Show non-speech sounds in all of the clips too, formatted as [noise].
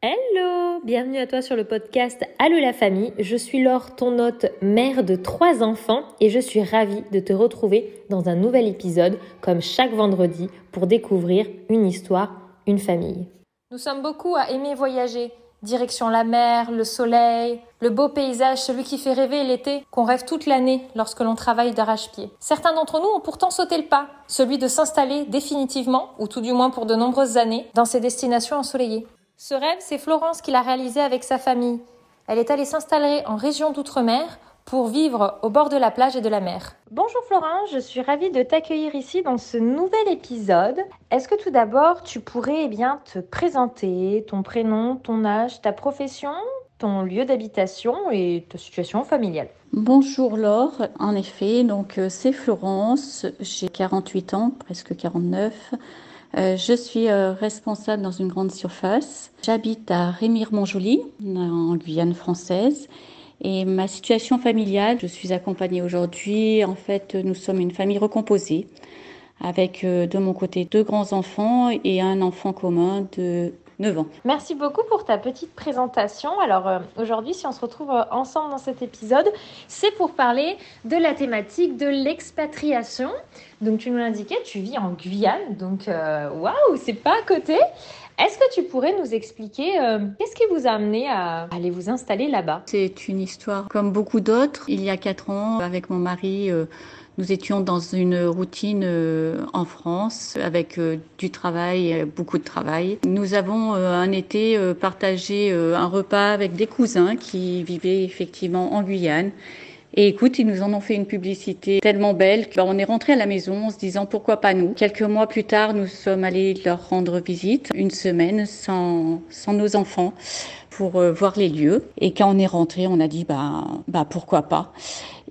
Hello Bienvenue à toi sur le podcast Allô la famille. Je suis Laure, ton hôte, mère de trois enfants et je suis ravie de te retrouver dans un nouvel épisode comme chaque vendredi pour découvrir une histoire, une famille. Nous sommes beaucoup à aimer voyager. Direction la mer, le soleil, le beau paysage, celui qui fait rêver l'été, qu'on rêve toute l'année lorsque l'on travaille d'arrache-pied. Certains d'entre nous ont pourtant sauté le pas, celui de s'installer définitivement, ou tout du moins pour de nombreuses années, dans ces destinations ensoleillées. Ce rêve, c'est Florence qui l'a réalisé avec sa famille. Elle est allée s'installer en région d'outre-mer pour vivre au bord de la plage et de la mer. Bonjour Florence, je suis ravie de t'accueillir ici dans ce nouvel épisode. Est-ce que tout d'abord tu pourrais eh bien te présenter ton prénom, ton âge, ta profession, ton lieu d'habitation et ta situation familiale? Bonjour Laure, en effet, donc euh, c'est Florence, j'ai 48 ans, presque 49. Euh, je suis euh, responsable dans une grande surface. J'habite à Rémire-Montjoly, en Guyane française. Et ma situation familiale, je suis accompagnée aujourd'hui. En fait, nous sommes une famille recomposée avec euh, de mon côté deux grands-enfants et un enfant commun de 9 ans. Merci beaucoup pour ta petite présentation. Alors euh, aujourd'hui, si on se retrouve euh, ensemble dans cet épisode, c'est pour parler de la thématique de l'expatriation. Donc tu nous l'indiquais, tu vis en Guyane, donc euh, waouh, c'est pas à côté. Est-ce que tu pourrais nous expliquer qu'est-ce qui vous a amené à aller vous installer là-bas? C'est une histoire comme beaucoup d'autres. Il y a quatre ans, avec mon mari, nous étions dans une routine euh, en France avec euh, du travail, beaucoup de travail. Nous avons euh, un été partagé un repas avec des cousins qui vivaient effectivement en Guyane. Et écoute, ils nous en ont fait une publicité tellement belle qu'on est rentré à la maison en se disant pourquoi pas nous? Quelques mois plus tard, nous sommes allés leur rendre visite, une semaine sans, sans nos enfants pour voir les lieux. Et quand on est rentré, on a dit bah, bah pourquoi pas?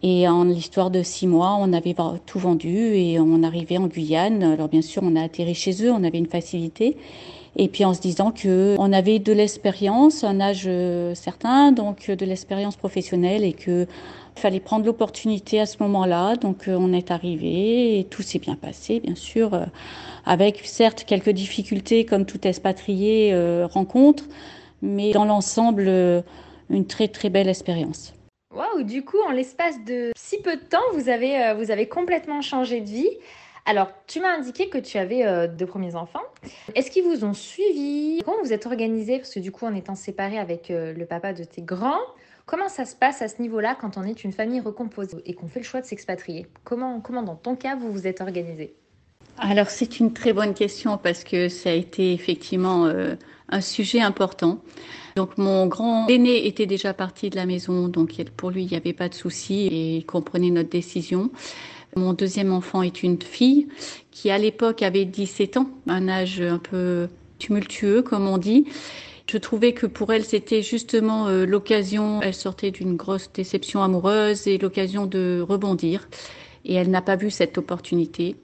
Et en l'histoire de six mois, on avait tout vendu et on arrivait en Guyane. Alors bien sûr, on a atterri chez eux, on avait une facilité. Et puis en se disant que on avait de l'expérience, un âge euh, certain, donc de l'expérience professionnelle et que fallait prendre l'opportunité à ce moment-là. Donc euh, on est arrivé et tout s'est bien passé, bien sûr, euh, avec certes quelques difficultés comme tout expatrié rencontre, mais dans l'ensemble une très très belle expérience. Waouh, du coup, en l'espace de si peu de temps, vous avez, euh, vous avez complètement changé de vie. Alors, tu m'as indiqué que tu avais euh, deux premiers enfants. Est-ce qu'ils vous ont suivi? Comment vous êtes organisé Parce que du coup, en étant séparé avec euh, le papa de tes grands, comment ça se passe à ce niveau-là quand on est une famille recomposée et qu'on fait le choix de s'expatrier? Comment, comment, dans ton cas, vous vous êtes organisé? Alors, c'est une très bonne question parce que ça a été effectivement un sujet important. Donc mon grand aîné était déjà parti de la maison, donc pour lui il n'y avait pas de souci et il comprenait notre décision. Mon deuxième enfant est une fille qui à l'époque avait 17 ans, un âge un peu tumultueux comme on dit. Je trouvais que pour elle, c'était justement euh, l'occasion, elle sortait d'une grosse déception amoureuse et l'occasion de rebondir. Et elle n'a pas vu cette opportunité.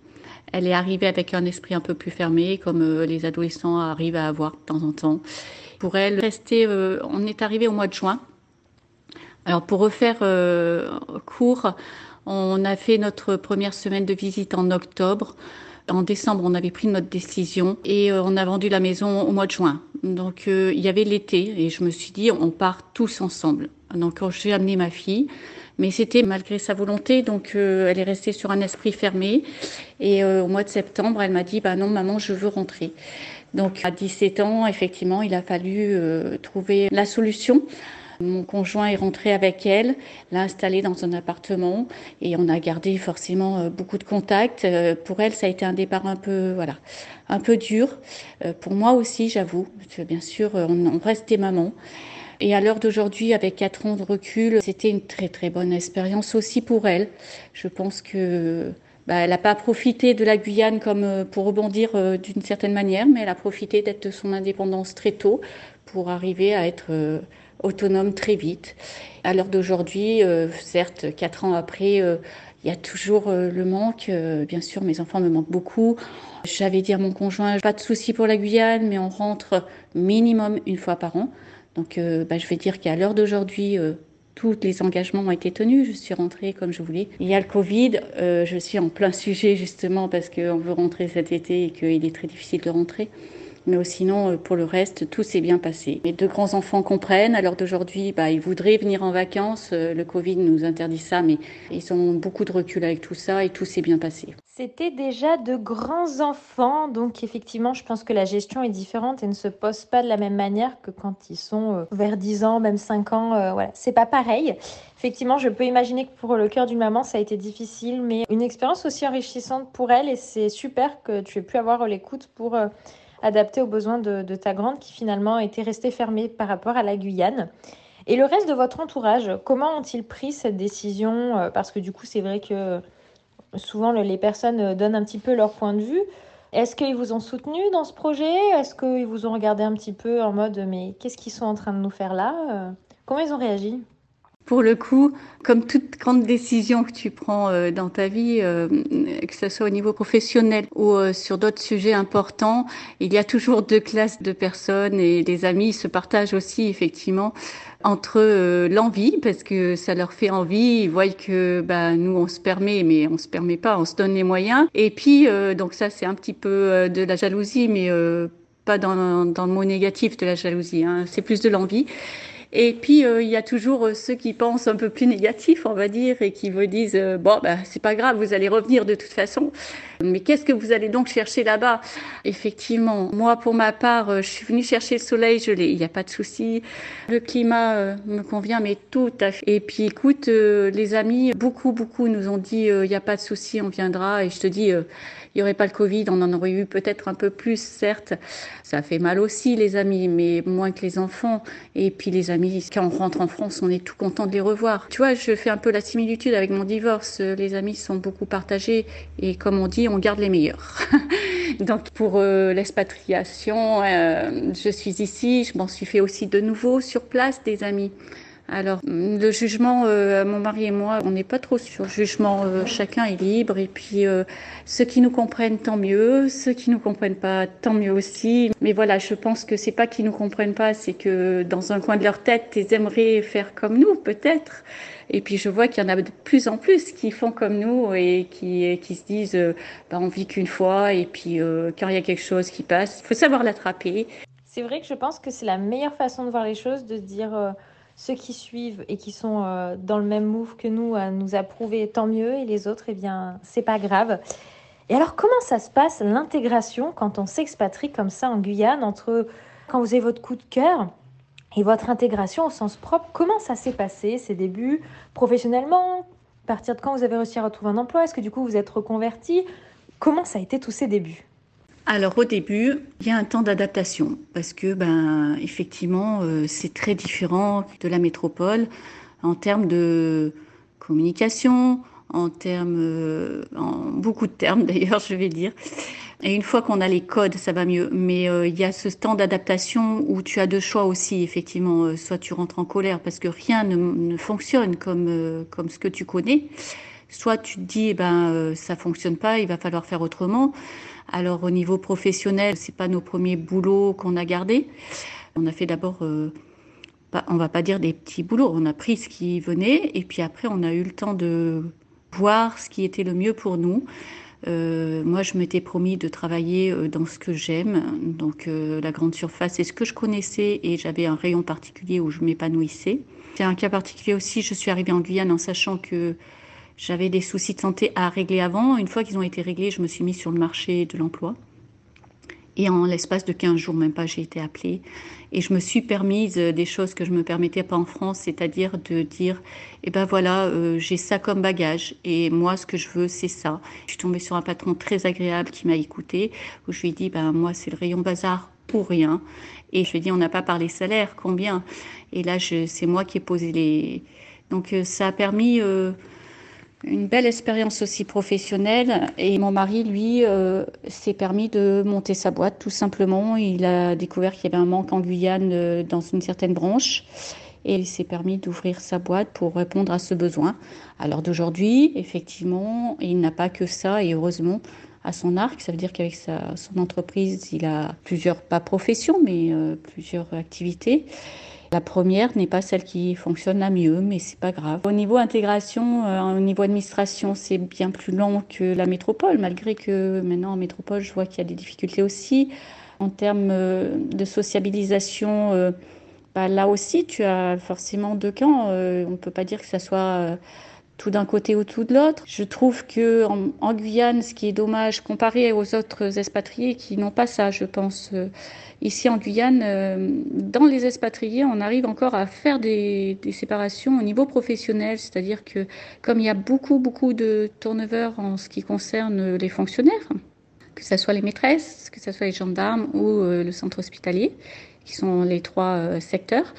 Elle est arrivée avec un esprit un peu plus fermé, comme euh, les adolescents arrivent à avoir de temps en temps pour elle. Rester, euh, on est arrivé au mois de juin. Alors pour refaire court, on a fait notre première semaine de visite en octobre. En décembre, on avait pris notre décision et on a vendu la maison au mois de juin. Donc il y avait l'été et je me suis dit on part tous ensemble. Donc j'ai amené ma fille, mais c'était malgré sa volonté. Donc elle est restée sur un esprit fermé et au mois de septembre, elle m'a dit bah non maman, je veux rentrer. Donc à 17 ans, effectivement, il a fallu euh, trouver la solution. Mon conjoint est rentré avec elle, l'a installée dans un appartement et on a gardé forcément euh, beaucoup de contacts. Euh, pour elle, ça a été un départ un peu, voilà, un peu dur. Pour moi aussi, j'avoue. Bien sûr, on reste des mamans. Et à l'heure d'aujourd'hui, avec quatre ans de recul, c'était une très très bonne expérience aussi pour elle. Je pense que bah, elle n'a pas profité de la Guyane comme euh, pour rebondir euh, d'une certaine manière, mais elle a profité d'être de son indépendance très tôt pour arriver à être euh, autonome très vite. À l'heure d'aujourd'hui, certes, quatre ans après, il y a toujours le manque. bien sûr, mes enfants me manquent beaucoup. J'avais dit à mon conjoint, pas de souci pour la Guyane, mais on rentre minimum une fois par an. Donc, bah, je vais dire qu'à l'heure d'aujourd'hui, tous les engagements ont été tenus. Je suis rentrée comme je voulais. Il y a le Covid. Euh, je suis en plein sujet justement parce qu'on veut rentrer cet été et qu'il est très difficile de rentrer. Mais sinon, pour le reste, tout s'est bien passé. Mes deux grands enfants comprennent. Alors d'aujourd'hui, bah, ils voudraient venir en vacances. Le Covid nous interdit ça, mais ils ont beaucoup de recul avec tout ça et tout s'est bien passé. C'était déjà de grands enfants, donc effectivement, je pense que la gestion est différente et ne se pose pas de la même manière que quand ils sont euh, vers 10 ans, même 5 ans. Euh, voilà, c'est pas pareil. Effectivement, je peux imaginer que pour le cœur d'une maman, ça a été difficile, mais une expérience aussi enrichissante pour elle et c'est super que tu aies pu avoir l'écoute pour euh, adapter aux besoins de, ta grande qui finalement était restée fermée par rapport à la Guyane. Et le reste de votre entourage, comment ont-ils pris cette décision Parce que du coup, c'est vrai que souvent les personnes euh, donnent un petit peu leur point de vue. Est-ce qu'ils vous ont soutenu dans ce projet? Est-ce qu'ils vous ont regardé un petit peu en mode mais qu'est-ce qu'ils sont en train de nous faire là euh, Comment ils ont réagi? Pour le coup, comme toute grande décision que tu prends euh, dans ta vie, que ce soit au niveau professionnel ou sur d'autres sujets importants, il y a toujours deux classes de personnes et les amis se partagent aussi effectivement entre euh, l'envie parce que ça leur fait envie, ils voient que bah, nous on se permet mais on se permet pas, on se donne les moyens et puis euh, donc ça c'est un petit peu euh, de la jalousie mais pas dans, dans, le mot négatif de la jalousie, hein. c'est plus de l'envie. Et puis il y a toujours ceux qui pensent un peu plus négatif, on va dire, et qui vous disent bon bah c'est pas grave, vous allez revenir de toute façon. Mais qu'est-ce que vous allez donc chercher là-bas? Effectivement, moi pour ma part, euh, je suis venue chercher le soleil, je l'ai, il n'y a pas de souci. Le climat euh, me convient, mais tout à fait. Et puis écoute, euh, les amis, beaucoup, beaucoup nous ont dit il n'y a pas de souci, on viendra. Et je te dis, il n'y aurait pas le Covid, on en aurait eu peut-être un peu plus, certes. Ça fait mal aussi, les amis, mais moins que les enfants. Et puis les amis, quand on rentre en France, on est tout content de les revoir. Tu vois, je fais un peu la similitude avec mon divorce. Les amis sont beaucoup partagés. Et comme on dit, on garde les meilleurs. [laughs] Donc pour euh, l'expatriation, euh, je suis ici, je m'en suis fait aussi de nouveau sur place des amis. Alors le jugement, euh, mon mari et moi, on n'est pas trop sur le jugement, chacun est libre et puis ceux qui nous comprennent tant mieux, ceux qui nous comprennent pas tant mieux aussi. Mais voilà, je pense que c'est pas qu'ils nous comprennent pas, c'est que dans un coin de leur tête, ils aimeraient faire comme nous peut-être. Et puis je vois qu'il y en a de plus en plus qui font comme nous et qui, qui se disent euh, bah, on vit qu'une fois et puis euh, quand il y a quelque chose qui passe, il faut savoir l'attraper. C'est vrai que je pense que c'est la meilleure façon de voir les choses, de dire euh, ceux qui suivent et qui sont dans le même move que nous à nous approuver, tant mieux, et les autres, eh bien, c'est pas grave. Et alors, comment ça se passe l'intégration quand on s'expatrie comme ça en Guyane entre quand vous avez votre coup de cœur et votre intégration au sens propre, comment ça s'est passé, ces débuts professionnellement? À partir de quand vous avez réussi à retrouver un emploi? Est-ce que du coup vous êtes reconverti? Comment ça a été tous ces débuts? Alors au début, il y a un temps d'adaptation parce que ben effectivement euh, c'est très différent de la métropole en termes de communication, en termes, euh, en beaucoup de termes [laughs] d'ailleurs, je vais dire. Et une fois qu'on a les codes, ça va mieux. Mais euh, il y a ce temps d'adaptation où tu as deux choix aussi, effectivement. Soit tu rentres en colère parce que rien ne, ne fonctionne comme, comme ce que tu connais. Soit tu te dis, eh ben, ça fonctionne pas, il va falloir faire autrement. Alors au niveau professionnel, c'est pas nos premiers boulots qu'on a gardés. On a fait d'abord on va pas dire des petits boulots, on a pris ce qui venait et puis après on a eu le temps de voir ce qui était le mieux pour nous. Euh, moi, je m'étais promis de travailler euh, dans ce que j'aime, donc euh, la grande surface, c'est ce que je connaissais et j'avais un rayon particulier où je m'épanouissais. C'est un cas particulier aussi, je suis arrivée en Guyane en sachant que j'avais des soucis de santé à régler avant. Une fois qu'ils ont été réglés, je me suis mise sur le marché de l'emploi. Et en l'espace de 15 jours, même pas, j'ai été appelée. Et je me suis permise euh, des choses que je me permettais pas en France, c'est-à-dire de dire, eh ben voilà, euh, j'ai ça comme bagage. Et moi, ce que je veux, c'est ça. Je suis tombée sur un patron très agréable qui m'a écouté, où je lui ai dit, ben moi, c'est le rayon bazar pour rien. Et je lui ai dit, on n'a pas parlé salaire, combien? Et là, c'est moi qui ai posé les... Donc, euh, ça a permis une belle expérience aussi professionnelle. Et mon mari, lui, euh, s'est permis de monter sa boîte, tout simplement. Il a découvert qu'il y avait un manque en Guyane euh, dans une certaine branche. Et il s'est permis d'ouvrir sa boîte pour répondre à ce besoin. Alors d'aujourd'hui, effectivement, il n'a pas que ça, et heureusement, à son arc. Ça veut dire qu'avec son entreprise, il a plusieurs, pas professions, mais euh, plusieurs activités. La première n'est pas celle qui fonctionne la mieux, mais c'est pas grave. Au niveau intégration, euh, au niveau administration, c'est bien plus long que la métropole, malgré que maintenant en métropole, je vois qu'il y a des difficultés aussi. En termes de sociabilisation, bah, là aussi, tu as forcément deux camps. on ne peut pas dire que ça soit tout d'un côté ou tout de l'autre. Je trouve que en, Guyane, ce qui est dommage comparé aux autres expatriés qui n'ont pas ça, je pense. Euh, ici en Guyane, euh, dans les expatriés, on arrive encore à faire des, séparations au niveau professionnel, c'est-à-dire que comme il y a beaucoup beaucoup de turnover en ce qui concerne les fonctionnaires, que ce soit les maîtresses, que ce soit les gendarmes ou euh, le centre hospitalier, qui sont les trois secteurs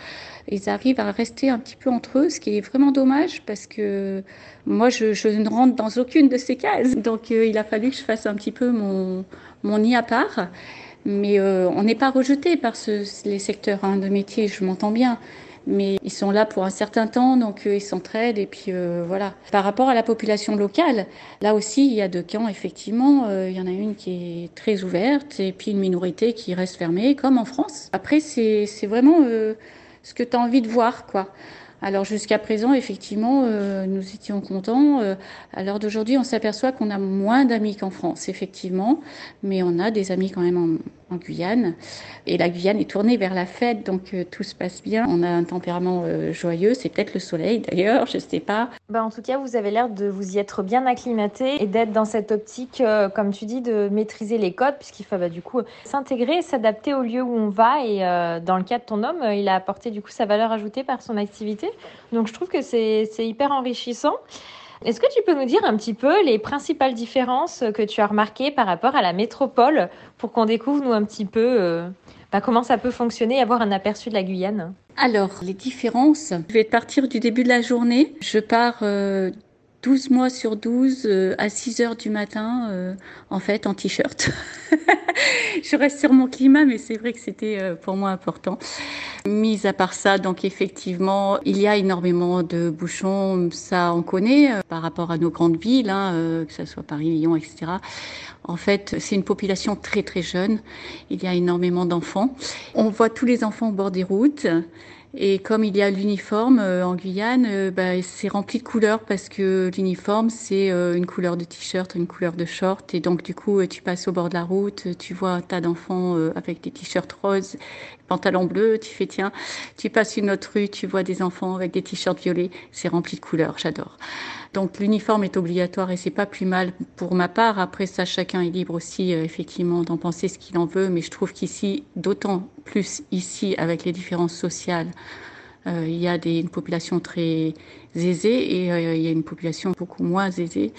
ils arrivent à rester un petit peu entre eux, ce qui est vraiment dommage parce que moi, je, ne rentre dans aucune de ces cases. Donc, euh, il a fallu que je fasse un petit peu mon, mon nid à part. Mais euh, on n'est pas rejeté par les secteurs hein, de métier, je m'entends bien. Mais ils sont là pour un certain temps, donc euh, ils s'entraident et puis voilà. Par rapport à la population locale, là aussi il y a deux camps effectivement. il y en a une qui est très ouverte et puis une minorité qui reste fermée, comme en France. Après c'est vraiment ce que tu as envie de voir, quoi. Alors jusqu'à présent, effectivement, euh, nous étions contents. Euh, à l'heure d'aujourd'hui, on s'aperçoit qu'on a moins d'amis qu'en France, effectivement, mais on a des amis quand même en, en Guyane. Et la Guyane est tournée vers la fête, donc euh, tout se passe bien. On a un tempérament euh, joyeux, c'est peut-être le soleil d'ailleurs, je ne sais pas. Bah, en tout cas, vous avez l'air de vous y être bien acclimaté et d'être dans cette optique, euh, comme tu dis, de maîtriser les codes, puisqu'il faut bah, du coup s'intégrer, s'adapter au lieu où on va. Et dans le cas de ton homme, il a apporté du coup sa valeur ajoutée par son activité. Donc je trouve que c'est hyper enrichissant. Est-ce que tu peux nous dire un petit peu les principales différences que tu as remarquées par rapport à la métropole pour qu'on découvre nous un petit peu euh, bah, comment ça peut fonctionner et avoir un aperçu de la Guyane? Alors, les différences, je vais partir du début de la journée. Je pars euh, 12 mois sur 12 euh, à 6 heures du matin, euh, en fait, en t-shirt. [laughs] je reste sur mon climat, mais c'est vrai que c'était euh, pour moi important. Mis à part ça, donc effectivement, il y a énormément de bouchons, ça on connaît par rapport à nos grandes villes, hein, que ce soit Paris, Lyon, etc. En fait, c'est une population très très jeune. Il y a énormément d'enfants. On voit tous les enfants au bord des routes. Et comme il y a l'uniforme euh, en Guyane, euh, bah, c'est rempli de couleurs parce que l'uniforme, c'est euh, une couleur de t-shirt, une couleur de short. Et donc, du coup, tu passes au bord de la route, tu vois un tas d'enfants avec des t-shirts roses, pantalons bleus, tu fais tiens, tu passes une autre rue, tu vois des enfants avec des t-shirts violets. C'est rempli de couleurs, j'adore. Donc l'uniforme est obligatoire et c'est pas plus mal pour ma part. Après ça, chacun est libre aussi effectivement d'en penser ce qu'il en veut, mais je trouve qu'ici, d'autant plus ici avec les différences sociales, euh, il y a une population très aisée et euh, il y a une population beaucoup moins aisée.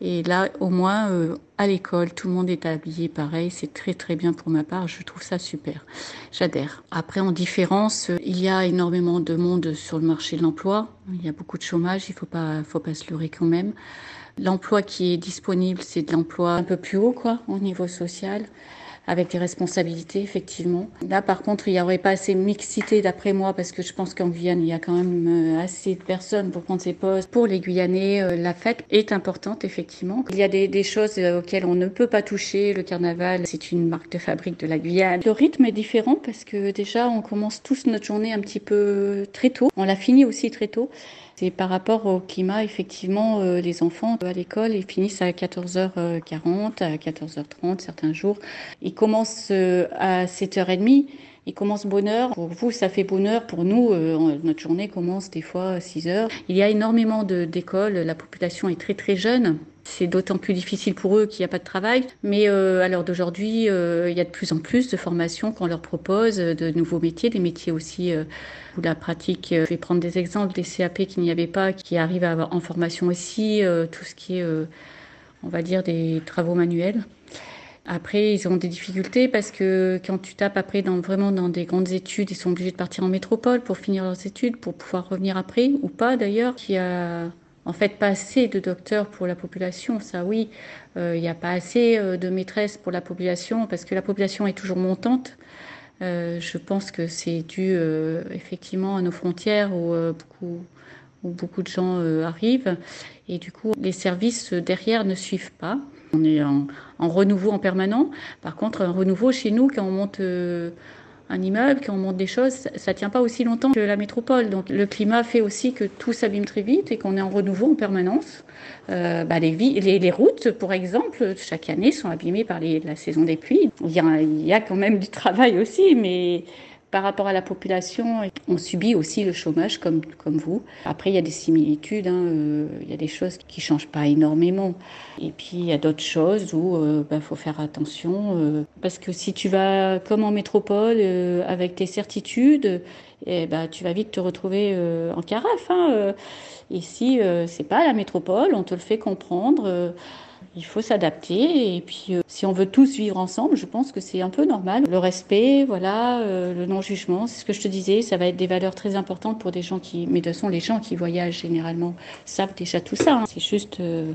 Et là, au moins, euh, à l'école, tout le monde est habillé pareil. C'est très très bien pour ma part. Je trouve ça super. J'adhère. Après, en différence, il y a énormément de monde sur le marché de l'emploi. Il y a beaucoup de chômage. Il faut pas, faut pas se leurrer quand même. L'emploi qui est disponible, c'est de l'emploi un peu plus haut, quoi, au niveau social avec des responsabilités, effectivement. Là, par contre, il n'y aurait pas assez mixité, d'après moi, parce que je pense qu'en Guyane, il y a quand même euh, assez de personnes pour prendre ses postes. Pour les Guyanais, euh, la fête est importante, effectivement. Il y a des, des choses euh, auxquelles on ne peut pas toucher. Le carnaval, c'est une marque de fabrique de la Guyane. Le rythme est différent parce que déjà, on commence tous notre journée un petit peu très tôt. On la finit aussi très tôt. C'est par rapport au climat, effectivement, euh, les enfants à l'école, ils finissent à 14h40, à 14h30 certains jours. Ils commencent euh, à 7h30. Ils commencent bonne heure. Pour vous, ça fait bonne heure. Pour nous, euh, notre journée commence des fois à 6 heures. Il y a énormément d'écoles. La population est très très jeune. C'est d'autant plus difficile pour eux qu'il n'y a pas de travail. Mais euh, à l'heure d'aujourd'hui, euh, il y a de plus en plus de formations qu'on leur propose, de nouveaux métiers, des métiers aussi euh, où la pratique. je vais prendre des exemples des CAP qu'il n'y avait pas, qui arrivent à avoir en formation aussi, tout ce qui est, on va dire, des travaux manuels. Après, ils ont des difficultés parce que quand tu tapes après dans, vraiment dans des grandes études, ils sont obligés de partir en métropole pour finir leurs études, pour pouvoir revenir après, ou pas d'ailleurs. Il y a en fait pas assez de docteurs pour la population, ça oui. Euh, il n'y a pas assez euh, de maîtresses pour la population parce que la population est toujours montante. Euh, je pense que c'est dû effectivement à nos frontières où beaucoup, de gens arrivent et du coup les services derrière ne suivent pas. On est en, en renouveau en permanent. Par contre, un renouveau chez nous, quand on monte un immeuble, quand on monte des choses, ça ne tient pas aussi longtemps que la métropole. Donc le climat fait aussi que tout s'abîme très vite et qu'on est en renouveau en permanence. Euh, bah, les, routes, pour exemple, chaque année sont abîmées par la saison des pluies. Il y, a, il y a quand même du travail aussi, mais par rapport à la population, on subit aussi le chômage comme, comme vous. Après, il y a des similitudes, hein, euh, il y a des choses qui ne changent pas énormément. Et puis, il y a d'autres choses où il euh, bah, faut faire attention. Euh, parce que si tu vas comme en métropole avec tes certitudes, eh bah, tu vas vite te retrouver en carafe. Hein, ici, c'est pas la métropole, on te le fait comprendre. Il faut s'adapter et puis euh, si on veut tous vivre ensemble, je pense que c'est un peu normal. Le respect, voilà, euh, le non-jugement, c'est ce que je te disais, ça va être des valeurs très importantes pour des gens qui, mais de toute façon les gens qui voyagent généralement savent déjà tout ça. Hein. C'est juste euh,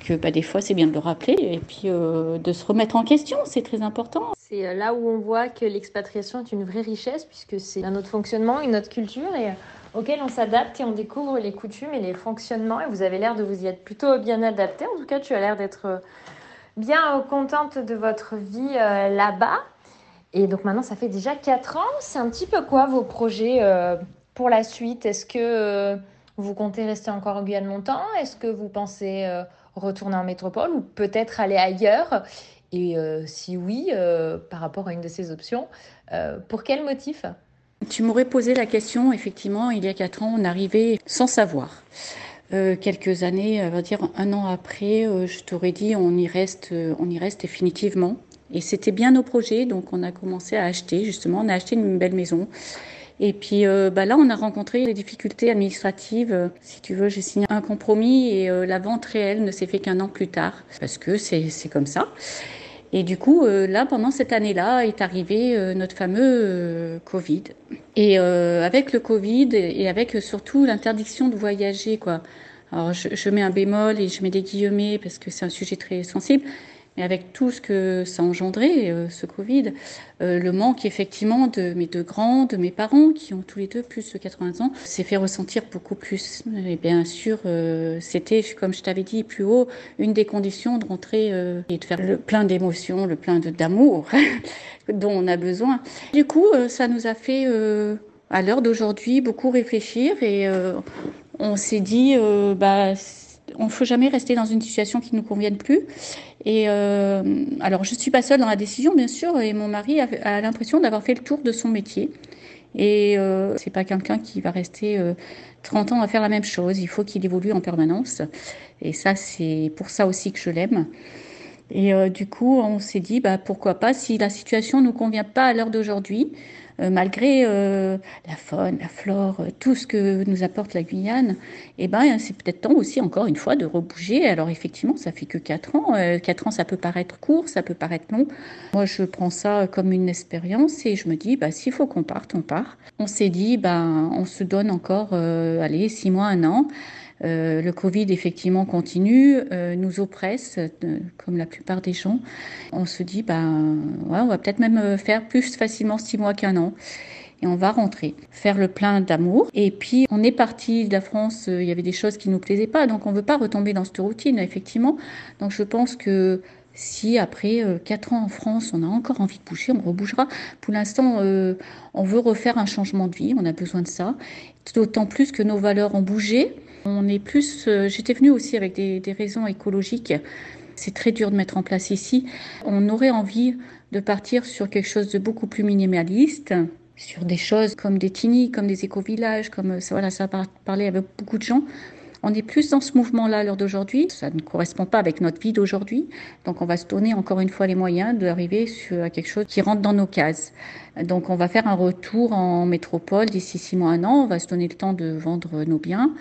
que bah, des fois c'est bien de le rappeler et puis de se remettre en question, c'est très important. C'est là où on voit que l'expatriation est une vraie richesse puisque c'est un autre fonctionnement, une autre culture et auquel on s'adapte et on découvre les coutumes et les fonctionnements. Et vous avez l'air de vous y être plutôt bien adapté. En tout cas, tu as l'air d'être euh, bien euh, contente de votre vie euh, là-bas. Et donc maintenant, ça fait déjà 4 ans. C'est un petit peu quoi vos projets pour la suite? Est-ce que vous comptez rester encore en Guyane longtemps? Est-ce que vous pensez retourner en métropole ou peut-être aller ailleurs Et si oui, par rapport à une de ces options, pour quel motif? Tu m'aurais posé la question, effectivement, il y a quatre ans, on arrivait sans savoir. Euh, quelques années, on va dire un an après, euh, je t'aurais dit on y reste, euh, on y reste définitivement. Et c'était bien nos projets, donc on a commencé à acheter justement, on a acheté une belle maison. Et puis bah là, on a rencontré des difficultés administratives. Si tu veux, j'ai signé un compromis et la vente réelle ne s'est fait qu'un an plus tard, parce que c'est comme ça. Et du coup, euh, là, pendant cette année-là, est arrivé euh, notre fameux euh, Covid. Et avec le Covid et avec surtout l'interdiction de voyager, quoi. Alors, je, mets un bémol et je mets des guillemets parce que c'est un sujet très sensible mais avec tout ce que ça a engendré, euh, ce Covid, euh, le manque effectivement de mes deux grands, de mes parents, qui ont tous les deux plus de 80 ans, s'est fait ressentir beaucoup plus. Et bien sûr, euh, c'était, comme je t'avais dit plus haut, une des conditions de rentrer et de faire le plein d'émotions, le plein d'amour [laughs] dont on a besoin. Du coup, ça nous a fait, à l'heure d'aujourd'hui, beaucoup réfléchir et on s'est dit, bah, on ne faut jamais rester dans une situation qui ne nous convienne plus. Et euh, alors, je ne suis pas seule dans la décision, bien sûr, et mon mari a, l'impression d'avoir fait le tour de son métier. Et euh, c'est pas quelqu'un qui va rester 30 euh, ans à faire la même chose. Il faut qu'il évolue en permanence. Et ça, c'est pour ça aussi que je l'aime. Et euh, du coup, on s'est dit, bah, pourquoi pas, si la situation ne nous convient pas à l'heure d'aujourd'hui, euh, malgré euh, la faune, la flore, tout ce que nous apporte la Guyane, eh ben, c'est peut-être temps aussi, encore une fois, de rebouger. Alors effectivement, ça fait que 4 ans. 4 ans, ça peut paraître court, ça peut paraître long. Moi, je prends ça comme une expérience et je me dis, bah, s'il faut qu'on parte, on part. On s'est dit, bah, on se donne encore, allez, 6 mois, un an. Euh, le Covid, effectivement, continue, euh, nous oppresse, euh, comme la plupart des gens. On se dit, ben, ouais, on va peut-être même faire plus facilement six mois qu'un an. Et on va rentrer, faire le plein d'amour. Et puis, on est parti de la France, il y avait des choses qui ne nous plaisaient pas, donc on ne veut pas retomber dans cette routine, effectivement. Donc, je pense que si après quatre ans en France, on a encore envie de bouger, on rebougera. Pour l'instant, on veut refaire un changement de vie, on a besoin de ça. D'autant plus que nos valeurs ont bougé. On est plus. Euh, j'étais venue aussi avec des, raisons écologiques. C'est très dur de mettre en place ici. On aurait envie de partir sur quelque chose de beaucoup plus minimaliste, sur des choses comme des tini, comme des éco-villages, comme voilà, ça a parlé avec beaucoup de gens. On est plus dans ce mouvement-là à l'heure d'aujourd'hui. Ça ne correspond pas avec notre vie d'aujourd'hui. Donc on va se donner encore une fois les moyens d'arriver à quelque chose qui rentre dans nos cases. Donc on va faire un retour en métropole d'ici six mois, un an. On va se donner le temps de vendre nos biens.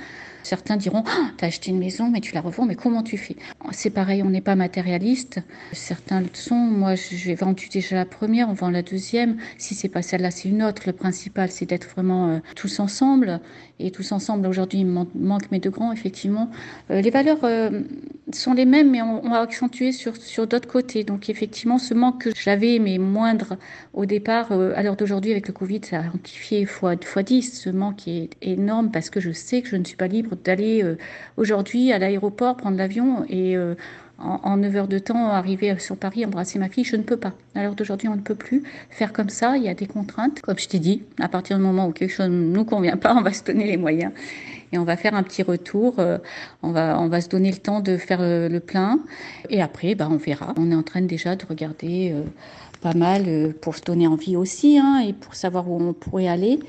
Certains diront oh, T'as acheté une maison, mais tu la revends, mais comment tu fais? C'est pareil, on n'est pas matérialiste. Certains le sont. Moi, j'ai vendu déjà la première, on vend la deuxième. Si c'est pas celle-là, c'est une autre. Le principal, c'est d'être vraiment euh, tous ensemble. Et tous ensemble, aujourd'hui, il manque mes deux grands, effectivement. Euh, les valeurs euh, sont les mêmes, mais on, va accentuer sur, sur d'autres côtés. Donc, effectivement, ce manque que j'avais, mais moindre au départ, à l'heure d'aujourd'hui, avec le Covid, ça a amplifié fois, fois 10. Ce manque est énorme parce que je sais que je ne suis pas libre d'aller euh, aujourd'hui à l'aéroport, prendre l'avion et euh, en, 9 heures de temps, arriver sur Paris, embrasser ma fille, je ne peux pas. À l'heure d'aujourd'hui, on ne peut plus faire comme ça. Il y a des contraintes. Comme je t'ai dit, à partir du moment où quelque chose ne nous convient pas, on va se donner les moyens et on va faire un petit retour. Euh, on va, on va se donner le temps de faire le, plein et après, bah, on verra. On est en train déjà de regarder euh, pas mal euh, pour se donner envie aussi hein, et pour savoir où on pourrait aller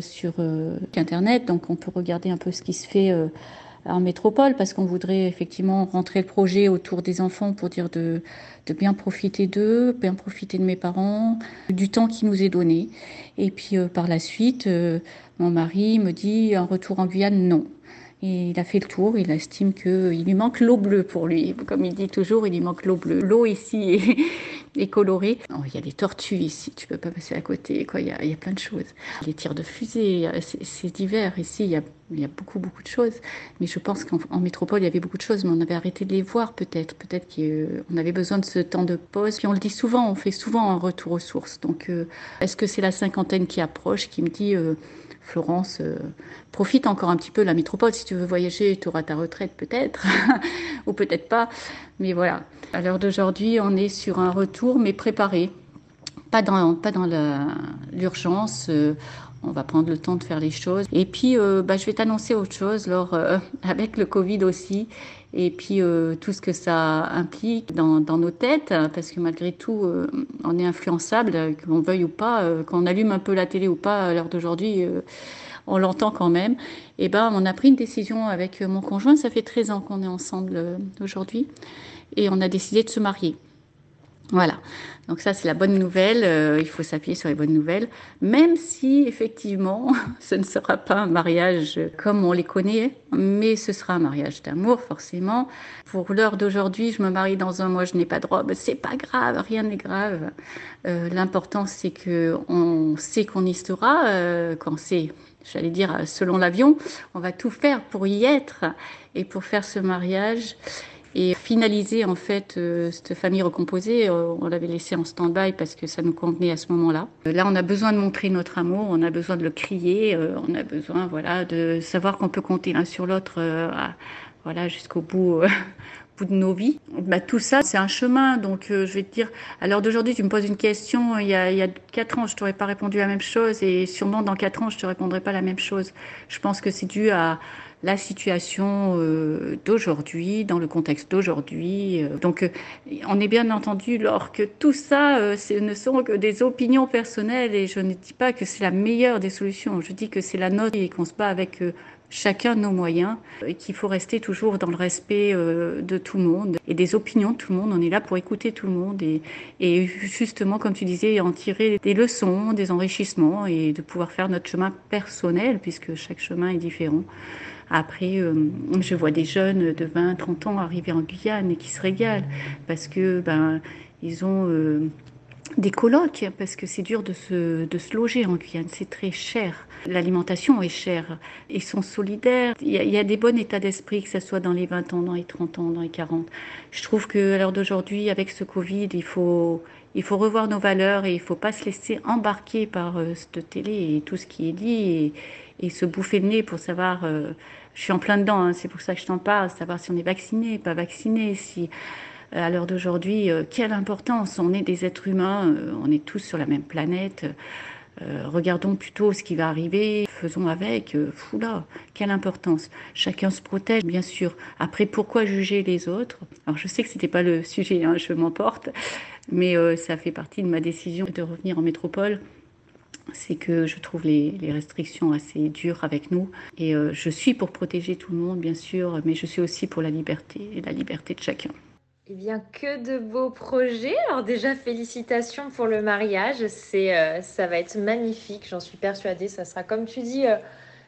sur Internet. Donc, on peut regarder un peu ce qui se fait en métropole parce qu'on voudrait effectivement rentrer le projet autour des enfants pour dire de, bien profiter d'eux, bien profiter de mes parents, du temps qui nous est donné. Et puis euh, par la suite, euh, mon mari me dit un retour en Guyane, non. Il a fait le tour, il estime qu'il lui manque l'eau bleue pour lui. Comme il dit toujours, il lui manque l'eau bleue. L'eau ici est, [laughs] colorée. Oh, il y a des tortues ici, tu peux pas passer à côté. Il, y a, il y a plein de choses. Les tirs de fusée, c'est divers. Ici, il y, a, y a beaucoup, beaucoup de choses. Mais je pense qu'en métropole, il y avait beaucoup de choses, mais on avait arrêté de les voir peut-être. Peut-être qu'on avait besoin de ce temps de pause. Puis on le dit souvent, on fait souvent un retour aux sources. Donc, euh, est-ce que c'est la cinquantaine qui approche, qui me dit... Euh, Florence, euh, profite encore un petit peu de la métropole. Si tu veux voyager, tu auras ta retraite peut-être, [laughs] ou peut-être pas. Mais voilà, à l'heure d'aujourd'hui, on est sur un retour, mais préparé. Pas dans, l'urgence. Euh, on va prendre le temps de faire les choses. Et puis, euh, bah, je vais t'annoncer autre chose, Laure, [laughs] avec le Covid aussi et puis euh, tout ce que ça implique dans, nos têtes, parce que malgré tout, euh, on est influençable, qu'on veuille ou pas, euh, qu'on allume un peu la télé ou pas à l'heure d'aujourd'hui, on l'entend quand même. Et ben, on a pris une décision avec mon conjoint, ça fait 13 ans qu'on est ensemble aujourd'hui, et on a décidé de se marier. Voilà. Donc ça, c'est la bonne nouvelle. Euh, il faut s'appuyer sur les bonnes nouvelles, même si effectivement, [laughs] ce ne sera pas un mariage comme on les connaît, mais ce sera un mariage d'amour forcément. Pour l'heure d'aujourd'hui, je me marie dans un mois, je n'ai pas de robe. C'est pas grave, rien n'est grave. Euh, l'important, c'est que on sait qu'on y sera, euh, qu'on sait. J'allais dire, selon l'avion, on va tout faire pour y être et pour faire ce mariage et finaliser en fait euh, cette famille recomposée. Euh, on l'avait laissé en stand-by parce que ça nous convenait à ce moment-là. Euh, là, on a besoin de montrer notre amour, on a besoin de le crier, on a besoin voilà de savoir qu'on peut compter l'un sur l'autre voilà jusqu'au [laughs] bout. de nos vies. Bah, tout ça, c'est un chemin. Donc, je vais te dire, à l'heure d'aujourd'hui, tu me poses une question. Il y a, il ans, je t'aurais pas répondu la même chose. Et sûrement, dans quatre ans, je te répondrai pas la même chose. Je pense que c'est dû à, la situation euh, d'aujourd'hui, dans le contexte d'aujourd'hui. Euh. Donc, euh, on est bien entendu, lors que tout ça ce ne sont que des opinions personnelles et je ne dis pas que c'est la meilleure des solutions. Je dis que c'est la nôtre et qu'on se bat avec chacun nos moyens et qu'il faut rester toujours dans le respect de tout le monde et des opinions de tout le monde. On est là pour écouter tout le monde et, et, justement, comme tu disais, en tirer des leçons, des enrichissements et de pouvoir faire notre chemin personnel puisque chaque chemin est différent. Après, euh, je vois des jeunes de 20, 30 ans arriver en Guyane et qui se régalent parce que ben ils ont euh, des colocs parce que c'est dur de se, de se loger en Guyane, c'est très cher. L'alimentation est chère. Ils sont solidaires. Il y, a, des bons états d'esprit, que ce soit dans les 20 ans, dans les 30 ans, dans les 40. Je trouve qu'à l'heure d'aujourd'hui, avec ce Covid, il faut, il faut revoir nos valeurs et il ne faut pas se laisser embarquer par euh, cette télé et tout ce qui est dit et, se bouffer le nez pour savoir. Euh, je suis en plein dedans, hein, c'est pour ça que je t'en parle, savoir si on est vacciné, pas vacciné, si à l'heure d'aujourd'hui, euh, quelle importance On est des êtres humains, on est tous sur la même planète. regardons plutôt ce qui va arriver, faisons avec. Foula, quelle importance. Chacun se protège, bien sûr. Après, pourquoi juger les autres? Alors, je sais que c'était pas le [laughs] sujet, hein, je m'emporte, mais ça fait partie de ma décision de revenir en métropole c'est que je trouve les, restrictions assez dures avec nous. Et euh, je suis pour protéger tout le monde, bien sûr, mais je suis aussi pour la liberté et la liberté de chacun. Eh bien, que de beaux projets. Alors déjà, félicitations pour le mariage. C'est, euh, ça va être magnifique, j'en suis persuadée. Ça sera, comme tu dis, euh,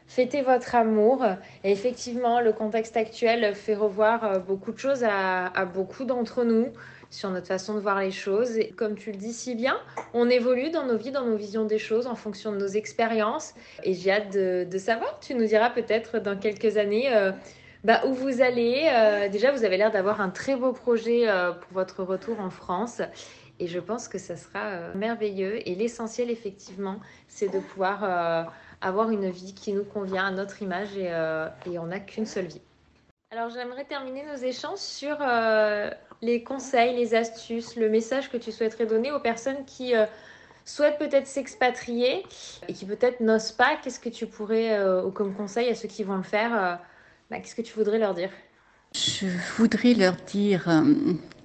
fêter votre amour. Et effectivement, le contexte actuel fait revoir beaucoup de choses à beaucoup d'entre nous sur notre façon de voir les choses. Et comme tu le dis si bien, on évolue dans nos vies, dans nos visions des choses en fonction de nos expériences. Et j'ai hâte de, savoir, tu nous diras peut-être dans quelques années euh, bah, où vous allez. Euh, déjà, vous avez l'air d'avoir un très beau projet euh, pour votre retour en France. Et je pense que ça sera merveilleux. Et l'essentiel, effectivement, c'est de pouvoir avoir une vie qui nous convient à notre image et, on n'a qu'une seule vie. Alors j'aimerais terminer nos échanges sur euh, les conseils, les astuces, le message que tu souhaiterais donner aux personnes qui euh, souhaitent peut-être s'expatrier et qui peut-être n'osent pas. Qu'est-ce que tu pourrais, euh, ou comme conseil à ceux qui vont le faire, bah, qu'est-ce que tu voudrais leur dire? Je voudrais leur dire,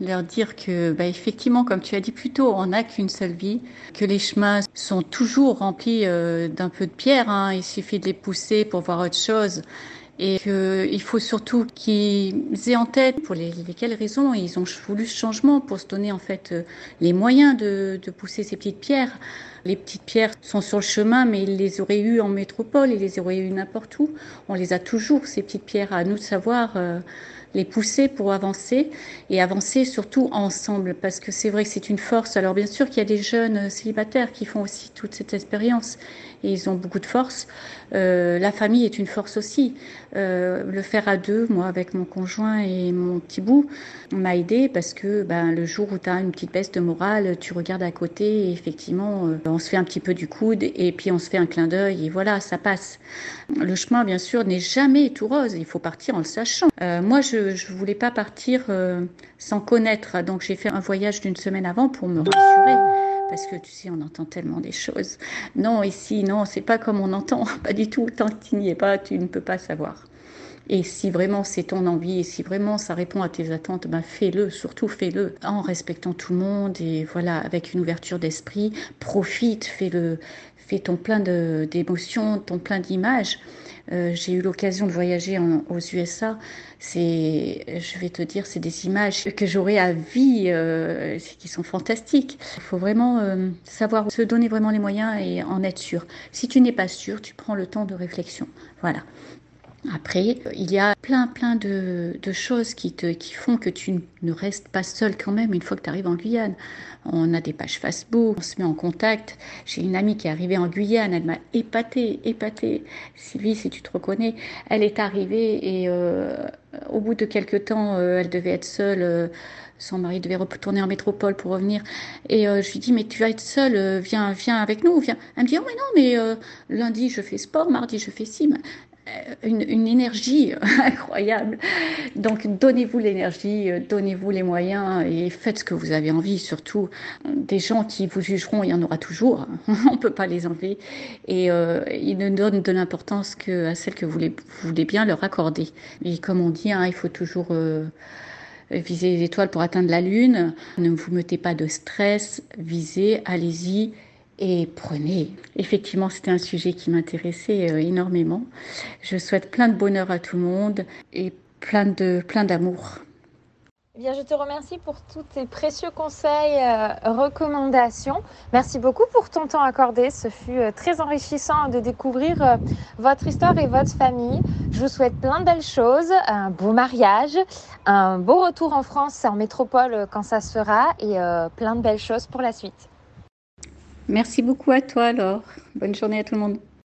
leur dire que, bah, effectivement, comme tu as dit plus tôt, on n'a qu'une seule vie, que les chemins sont toujours remplis d'un peu de pierre. Hein. il suffit de les pousser pour voir autre chose et qu'il faut surtout qu'ils aient en tête pour les, lesquelles raisons ils ont voulu ce changement pour se donner en fait euh, les moyens de, pousser ces petites pierres. Les petites pierres sont sur le chemin, mais ils les auraient eues en métropole, ils les auraient eues n'importe où. On les a toujours, ces petites pierres, à nous de savoir euh, les pousser pour avancer et avancer surtout ensemble parce que c'est vrai que c'est une force. Alors bien sûr qu'il y a des jeunes célibataires qui font aussi toute cette expérience et ils ont beaucoup de force. Euh, la famille est une force aussi. Euh, le faire à deux, moi avec mon conjoint et mon petit bout, m'a aidé parce que ben, le jour où tu as une petite baisse de morale, tu regardes à côté et effectivement euh, on se fait un petit peu du coude et puis on se fait un clin d'œil et voilà, ça passe. Le chemin bien sûr n'est jamais tout rose, il faut partir en le sachant. Euh, moi je je ne voulais pas partir euh, sans connaître. Donc j'ai fait un voyage d'une semaine avant pour me rassurer. Parce que tu sais, on entend tellement des choses. Non, ici, non, c'est pas comme on entend. [laughs] Pas du tout. Tant que tu n'y es pas, tu ne peux pas savoir. Et si vraiment c'est ton envie et si vraiment ça répond à tes attentes, ben fais-le, surtout fais-le en respectant tout le monde et voilà, avec une ouverture d'esprit. Profite, fais-le, fais ton plein d'émotions, ton plein d'images. Euh, j'ai eu l'occasion de voyager aux USA. C'est, je vais te dire, c'est des images que j'aurai à vie, euh, qui sont fantastiques. Il faut vraiment euh, savoir se donner vraiment les moyens et en être sûr. Si tu n'es pas sûr, tu prends le temps de réflexion. Voilà. Après, il y a plein, plein de, choses qui, te, qui font que tu ne restes pas seul quand même une fois que tu arrives en Guyane. On a des pages Facebook, on se met en contact. J'ai une amie qui est arrivée en Guyane, elle m'a épatée, épatée. Sylvie, si tu te reconnais, elle est arrivée et euh, au bout de quelques temps, euh, elle devait être seule. Euh, son mari devait retourner en métropole pour revenir. Et je lui dis, mais tu vas être seule, viens, viens avec nous, viens. Elle me dit, oh mais non, mais lundi je fais sport, mardi je fais sim. Euh, une, énergie [laughs] incroyable. Donc donnez-vous l'énergie, euh, donnez-vous les moyens et faites ce que vous avez envie. Surtout, des gens qui vous jugeront, il y en aura toujours. [laughs] On ne peut pas les enlever. Et euh, ils ne donnent de l'importance qu'à celles que vous voulez, bien leur accorder. Et comme on dit, hein, il faut toujours... viser les étoiles pour atteindre la lune. Ne vous mettez pas de stress, visez, allez-y et prenez. Effectivement, c'était un sujet qui m'intéressait euh, énormément. Je souhaite plein de bonheur à tout le monde et plein de plein d'amour. Eh bien, je te remercie pour tous tes précieux conseils, euh, recommandations. Merci beaucoup pour ton temps accordé. Ce fut euh, très enrichissant de découvrir votre histoire et votre famille. Je vous souhaite plein de belles choses, un beau mariage, un beau retour en France, en métropole quand ça sera, et plein de belles choses pour la suite. Merci beaucoup à toi, alors. Bonne journée à tout le monde.